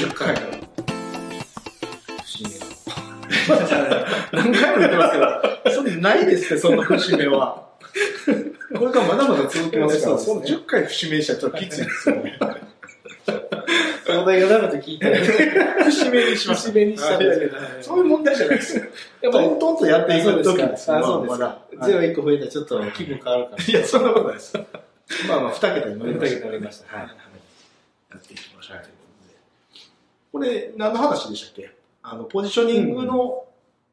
10回。何回も言ってますけど、それないですって、そんな節目は。これからまだまだ続きますから、その10回節目しちょっときついですよね。お題がなると聞いて、節目にします。節目にしたんですけど、そういう問題じゃないですよ。やっぱりトントンとやっていく時ですあ、そうですまだか。ゼロ1個増えたらちょっと気分変わるから。いや、そんなことないです。まあまあ、2桁に乗りました。二桁に乗りましたはいやっていきましょうこれ、何の話でしたっけ？あの、ポジショニングの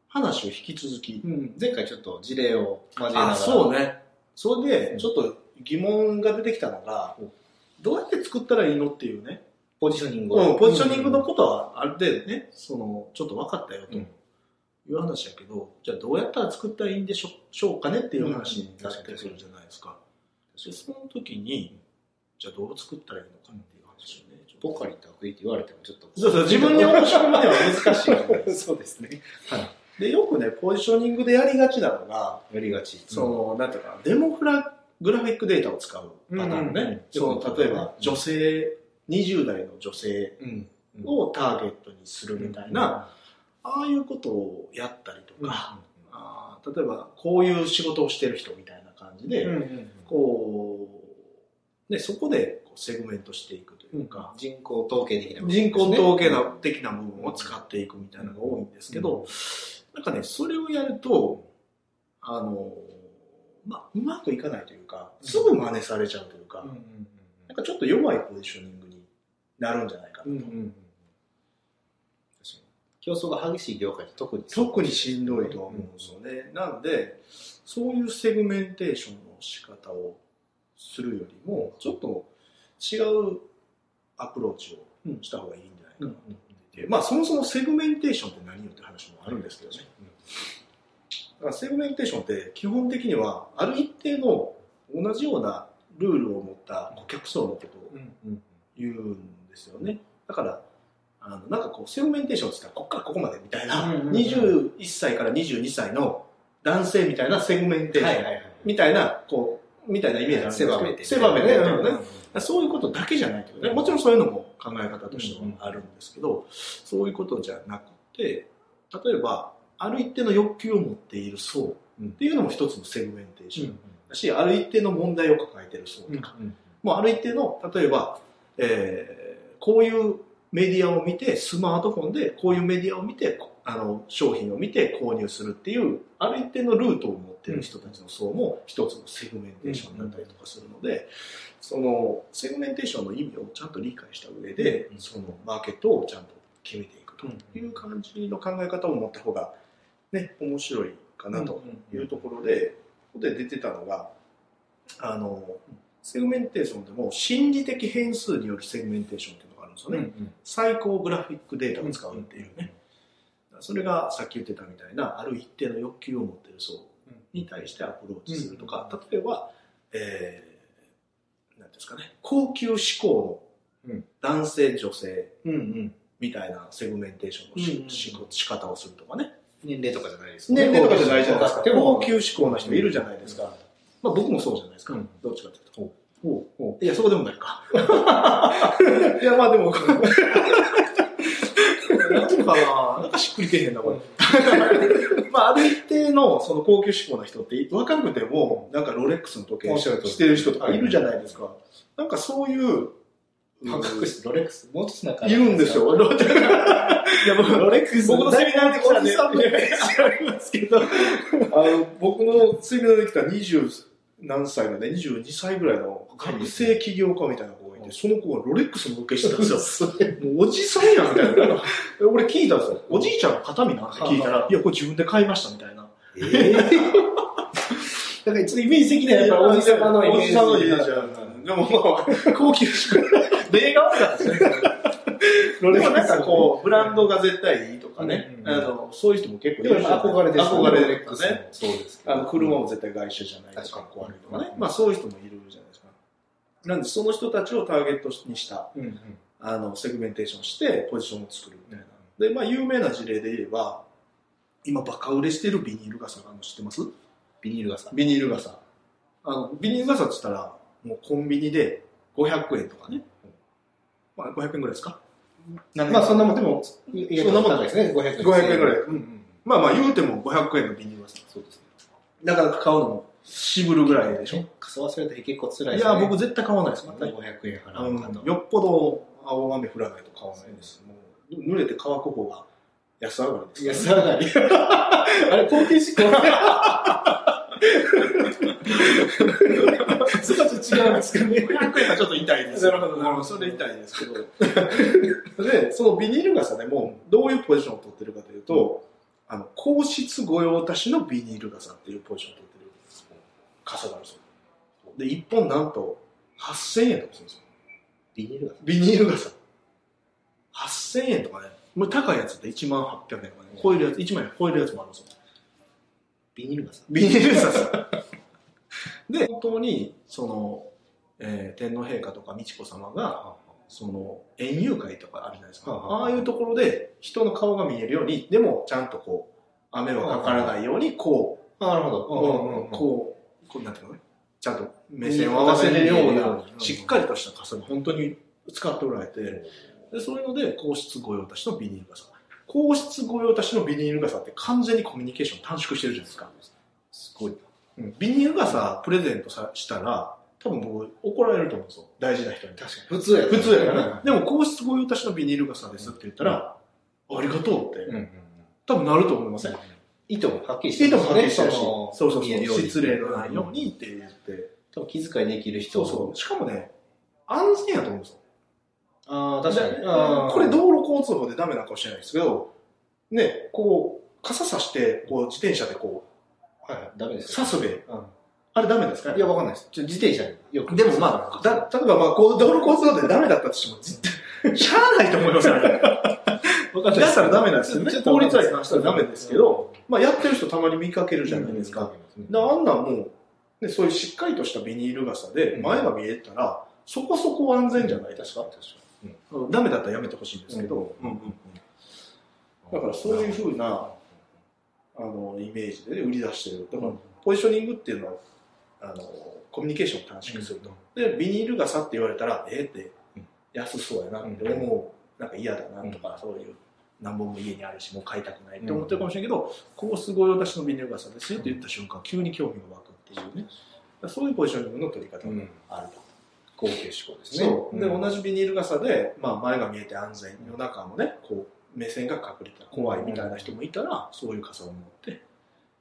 話を引き続き。うん、前回ちょっと事例を交えながら。あ、そうね。それで、ちょっと疑問が出てきたのがうん、どうやって作ったらいいのっていうね。ポジショニングを。うん、ポジショニングのことはある程度ね、その、ちょっと分かったよとうんいう話やけど、じゃあどうやったら作ったらいいんでしょうかねっていう話になったりするじゃないですか。でその時に、じゃあどう作ったらいいのかってポカリと悪意って言われてもちょっと。そうそう、自分に面白むには難しい そうですね。か。で、よくね、ポジショニングでやりがちなのが、やりがち。その、なんていうかな、デモグラグラフィックデータを使うパターンね。うんうんうんその、例えば、女性、20代の女性うん。をターゲットにするみたいな、ああいうことをやったりとか、あー例えばこういう仕事をしてる人みたいな感じで、うんうんこう、ね、そこでセグメントしていくというか、人口統計的な部分人口統計な的な部分を使っていくみたいなのが多いんですけど、なんかね、それをやると、あの、まあ、うまくいかないというか、すぐ真似されちゃうというか、うんうんなんかちょっと弱いポジショニングになるんじゃないかなと。うんうん競争が激しい業界って特に特にしんどいと思うんですよね。なんで、そういうセグメンテーションの仕方をするよりも、ちょっと違うアプローチをした方がいいんじゃないかなと思っていて、まあそもそもセグメンテーションって何よって話もあるんですけどね。だからセグメンテーションって基本的にはある一定の同じようなルールを持った顧客層のことをうんうん言うんですよね。だから、あのなんかこう、セグメンテーションって言ったら、ここからここまでみたいな、うんうんうん21歳から22歳の男性みたいなセグメンテーション。みたいな、こう、みたいなイメージあるんですけど狭めて。狭めてやるのね。うんそういうことだけじゃないけどね。もちろんそういうのも考え方としてはあるんですけど、そういうことじゃなくて、例えば、ある一定の欲求を持っている層っていうのも一つのセグメンテーション。だし、ある一定の問題を抱えている層とか、もうある一定の、例えば、えーこういうメディアを見て、スマートフォンでこういうメディアを見て、こあの商品を見て購入するっていう、ある一定のルートを持っている人たちの層も一つのセグメンテーションだったりとかするので、そのセグメンテーションの意味をちゃんと理解した上で、うんそのマーケットをちゃんと決めていくという感じの考え方を持った方が、ね、面白いかなというところで、ここで出てたのが、あの、セグメンテーションでも心理的変数によるセグメンテーションっていうのがあるんですよね。サイコグラフィックデータを使うっていうね。それがさっき言ってたみたいな、ある一定の欲求を持っている層に対してアプローチするとか、例えば、えー、なんですかね、高級志向のうん男性、女性うんうん。みたいなセグメンテーションのし、うん仕方をするとかね。年齢とかじゃないです年齢とかじゃないじゃないですか。高級志向な人いるじゃないですか。まあ僕もそうじゃないですか。うんどっちかというと。いや、そうでもないか。いや、まあでも、かな、なんかしっくりけえへんな、これ。まあ、ある一定のその高級志向な人って、若くても、なんかロレックスの時計してる人とかいるじゃないですか。なんかそういう、半角質、ロレックス、もうちょっとなんか。いるんですよ。ロレックス僕のセミナーで来たね、ありますけど、あの、僕のセミナーで来た20何歳のね、22歳ぐらいの学生起業家みたいな子その子がロレックスの時計してたんですよ。もうおじさんやんみたいな。俺聞いたんですよ。おじいちゃんの形見なんて聞いたら、いや、これ自分で買いましたみたいな。ええ。だからちょっとイメージ的にはやっぱおじさまのイメージ。おじさんのイメージでもまあ、高級。例が悪かったですね。でもなんかこう、ブランドが絶対いいとかね、うんうんあの、そういう人も結構いる憧れです憧れとかね。そうですあの、車も絶対外車じゃないとかっこ悪いとかね。まあそういう人もい。なんで、その人たちをターゲットにした、うんうん。あの、セグメンテーションして、ポジションを作るみたいな。で、まあ有名な事例で言えば、今バカ売れしてるビニール傘があるの知ってます？ビニール傘。ビニール傘。あの、ビニール傘って言ったら、もうコンビニで500円とかね。まあ500円ぐらいですか？何まあそんなもんでも、そんなもんですね、500円。500円ぐらいうんうん。まあまあ言うても500円のビニール傘。そうですね。なかなか買うのも渋るぐらいでしょ。傘忘れた日結構辛いですね。いや、僕絶対買わないですまたからね。500円払うかと。うんよっぽど青雨降らないと買わないです。もう濡れて乾く方が安上がりですね。さらに。あれ、貢献志向そこはちょっと違うんですかね。500円はちょっと痛いです。なるほどなるほどそれ痛いですけど。で、そのビニール傘でも、どういうポジションを取ってるかというと、あの、皇室御用達のビニール傘っていうポジションを取ってる傘があるんですよ。で、1本なんと8000円とかするんですよ。ビニールがビニール傘。8000円とかね。もう高いやつって1万800円とかね。超えるやつ、1万円超えるやつもあるんですよ。ビニール傘ビニール傘。で、本当に、その、えー天皇陛下とか美智子様が、その、園遊会とかあるじゃないですか。はあはあいうところで人の顔が見えるように、でもちゃんとこう、雨はかからないように、こう、なるほど。こう、こう、こうなんていうのね、ちゃんと目線を合わせれるような、しっかりとした傘が本当に使っておられて、でそういうので、皇室御用達のビニール傘。皇室御用達のビニール傘って完全にコミュニケーション短縮してるじゃないですか。すごい。うんビニール傘プレゼントさしたら、多分僕怒られると思うんですよ。大事な人に。確かに。普通や普通やからね。でも皇室御用達のビニール傘ですって言ったら、ありがとうって、うんうん多分なると思いません。意図もはっきりしていいともはっきりしてるし、そそうそうそう、失礼のないようにって言って、多分気遣いできる人そうそう。しかもね、安全やと思うんですよ。ああ、確かに。これ道路交通法でダメなのかもしれないですけど、ね、こう、傘さして、こう、自転車でこう、はいはい、ダメです刺すべ、うあれダメですか？ん。いや、わかんないです。ちょ自転車によく。でもまあ、だ例えばまあ、こう、道路交通法でダメだったとしても、絶対、しゃあないと思いますよね。わかんないだったらダメなんですよね。ちょっ。と法律に関してはダメです。けど、まあ、やってる人たまに見かけるじゃないですか。で、あんなんもう、ね、そういうしっかりとしたビニール傘で前が見えたら、そこそこ安全じゃない？ですか。確か？に。うん。ダメだったらやめてほしいんですけど、だからそういうふうなあのイメージでね売り出してる。だからポジショニングっていうのはあのコミュニケーションを短縮すると。で、ビニール傘って言われたら、ええってうん。安そうやなって思う、なんか嫌だなとか、そういう何本も家にあるし、もう買いたくないって思ってるかもしれないけど、コース御用達のビニール傘ですよって言った瞬間、急に興味が湧くっていうね。そういうポジショニングの取り方があると。高級志向ですね。で、ん同じビニール傘で、まあ前が見えて安全、夜中もね、こう、目線が隠れたら怖いみたいな人もいたら、そういう傘を持って、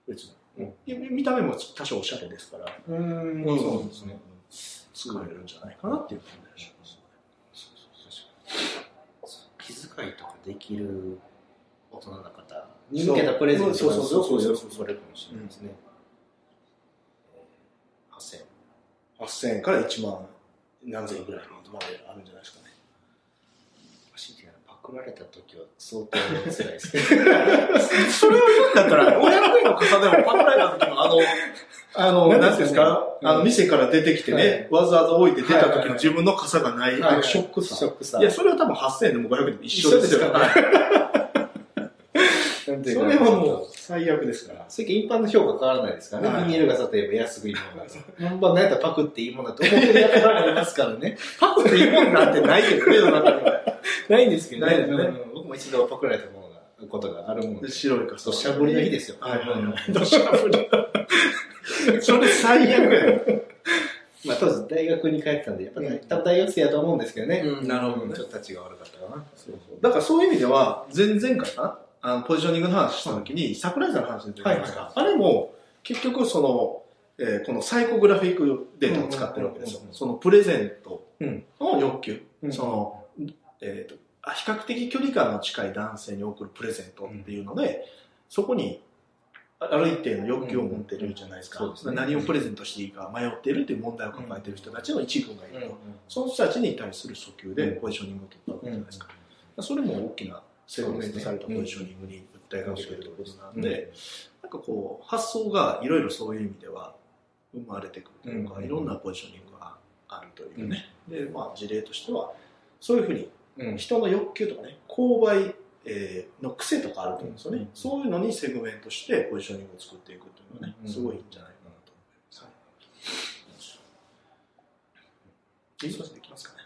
別に、うん見た目も多少おしゃれですから、うんそうですね。使えるんじゃないかなっていう感じがします。気遣いとかできる大人の方に向けたプレゼントがすごくよくそれかもしれないですね。8000 8000円から1万何千円ぐらいまであるんじゃないですかね。走ってパクられた時は相当辛いですね。それを言うんだったら、500円の傘でもパクられた時のあの、あの、何なんていうんですか、うんあの、店から出てきてね、わざわざ置いて出た時の自分の傘がない、あのショックさ。ショックさ。いや、それは多分8000円でも500円でも一緒ですよ。一緒ですはいそれはもう最悪ですから。世間一般の評価変わらないですからね。はいビニール傘といえば安いものが。本番なんやったらパクっていいものだと思ってるやつらもいますからね。パクっていいもんなんてないけどの中には。ないんですけどねうん僕も一度パクられたものが、ことがあるもんで。白い傘。土砂降りの日ですよ。はいはいはい。土砂降り。それ最悪やよ。まあ当時大学に帰ってたんで、やっぱりうん多分大学生やと思うんですけどね。うんなるほどねちょっと立ちが悪かったかな。そうだからそういう意味では、前々回かな？あの、ポジショニングの話した時に、サプライズの話出てきました。はいあれも、結局その、えーこのサイコグラフィックデータを使ってるわけですようんうんうん。うんそのプレゼントうんの欲求。うんその、えーとあ比較的距離感の近い男性に送るプレゼントっていうので、そこにあある一定の欲求を持ってるじゃないですか、うん。うんすね。何をプレゼントしていいか迷っているという問題を抱えている人たちの一群がいると、うん。その人たちに対する訴求でうん。ポジショニングを取ったわけじゃないですか、うそれも大きなセグメントされたポジショニングに訴えかけているということなんで、なんかこう発想がいろいろそういう意味では生まれてくるというか、うん。いろんなポジショニングがあるというね、でまあ事例としてはそういうふうにんうん人の欲求とかね、購買、えーの癖とかあると思うんですよね、うんそういうのにセグメントしてポジショニングを作っていくっていうのはね、うんすごいいいんじゃないかなと思います。はい。いいできますかね。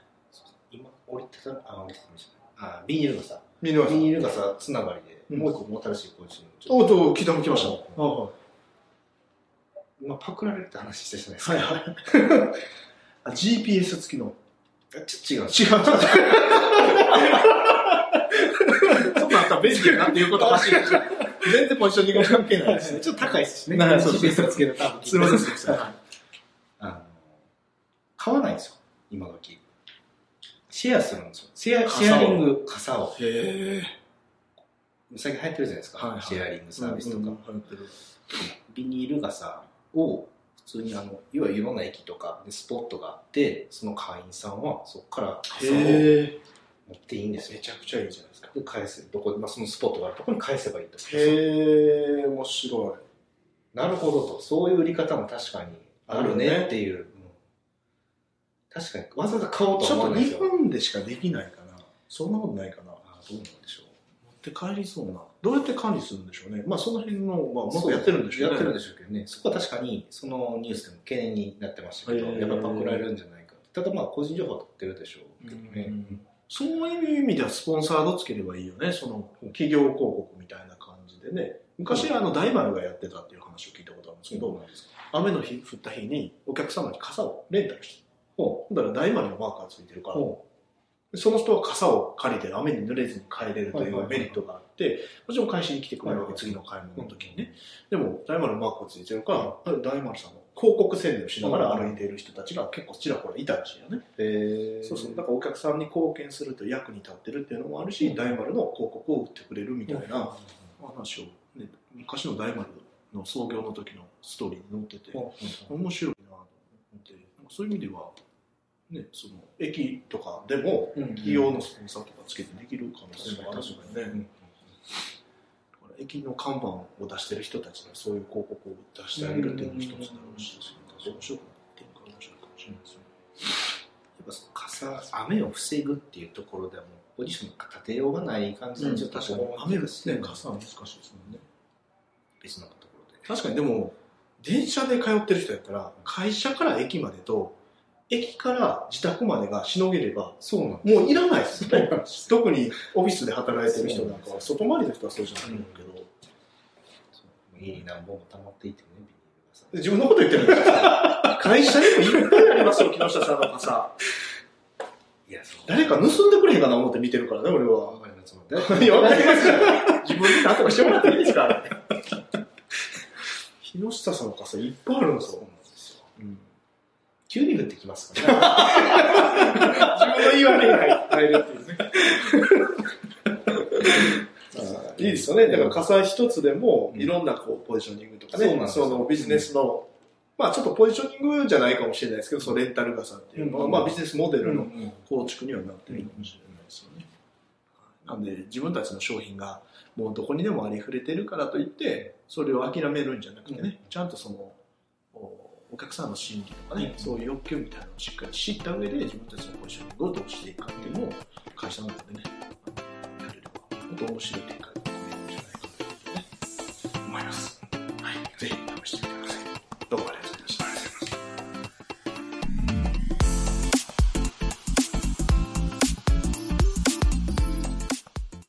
今、折りたたみ、あ、折りたたみじゃない。あビニール傘。ビニール傘。ビニール傘つながりで、うんもう一個も新しいポジション。おっと、来たも来ました。うんは今パクられるって話したじゃないですか。いはい。あ GPS 付きの。ちょっと違う。違う。そんなんあったら便利やなっていうことはしい全然ポジショニング関係ないですね。ちょっと高いですしね。なそうそう GPS つけた多分。すみません、すみません。あの、買わないんですよ、今時。シェアするんですよ。シェア、シェアリング傘を。へ最近流行ってるじゃないですか。シェアリングサービスとか。ビニール傘を普通にあの、要はいろんな駅とかでスポットがあって、その会員さんはそこから傘を持へっていいんですめよ。ちゃくちゃいいじゃないですか。で、返せ、どこ、まあ、そのスポットがあるところに返せばいいと。へえ、面白なるほどと。そういう売り方も確かにあるねっていう。うん確かに、わざわざ買おうい。と思わないですよ。本でしかできないかな。そんなことないかな。あどうなんでしょう。持って帰りそうな。どうやって管理するんでしょうね。まあその辺の、まあ、もやってるんでしょうね。やってるんでしょうけどね。そこは確かに、そのニュースでも懸念になってましたけど、やっぱりパクられるんじゃないか。ただまあ、個人情報は取ってるでしょうけどね。うんそういう意味ではスポンサードつければいいよね。その企業広告みたいな感じでね。昔あの大丸がやってたっていう話を聞いたことあるんですけど、なんですか雨の日降った日にお客様に傘をレンタルして。ほう。だから大丸のマークがついてるから、ほその人は傘を借りて雨に濡れずに帰れるというメリットがあって、もちろん返しに来てくれるわけ、次の買い物の時にね。でも、大丸のマークがついてるから、大丸さんの広告宣伝をしながら歩いている人たちが結構ちらほらいたらしいよね。へそうそう。だからお客さんに貢献すると役に立ってるっていうのもあるし、大丸の広告を売ってくれるみたいな話を、ね、昔の大丸の創業の時のストーリーに載ってて、面白いなと思って、そういう意味では、ね、その駅とかでも企業のスポンサーとかつけてできる可能性もあるからね。だから駅の看板を出してる人たちがそういう広告を出してあげるっていうのも一つだろうし、面白くなってるから面白いかもしれないですね。やっぱその傘、雨を防ぐっていうところではもう、ポジションが立てようがない感じで、ちょっと確かに雨ですね、傘は難しいですもんね。別のところで。確かにでも、電車で通ってる人やったら、会社から駅までと、駅から自宅までがしのげれば、そうなんもういらないですよね。特にオフィスで働いてる人なんかは、外回りの人はそうじゃないと思うけど、家に何本も溜まっていてね、ビニール傘。自分のこと言ってるんですか会社にもいっぱいありますよ、木下さんの傘。いや、そう。誰か盗んでくれへんかな思って見てるからね、俺は。わかります。いや、わかりますよ。自分で何とかしてもらっていいですか木下さんの傘いっぱいあるんですよそうなん。ですよ。うん急に降ってきますからね。自分の言い訳に入るっていうね。いいですよね。だから傘一つでも、いろんなこうポジショニングとかね、そのビジネスの、まあちょっとポジショニングじゃないかもしれないですけど、そのレンタル傘っていうのは、うんまあビジネスモデルのうん構築にはなってるかもしれないですよね。なんで自分たちの商品がもうどこにでもありふれてるからといって、それを諦めるんじゃなくてね、ちゃんとその、客さんの心理とかね、うん。そういう欲求みたいなのをしっかり知った上で自分たちのポジショニングをどうしていくかっていうのを会社の中でね、やれれば、本当面白い展開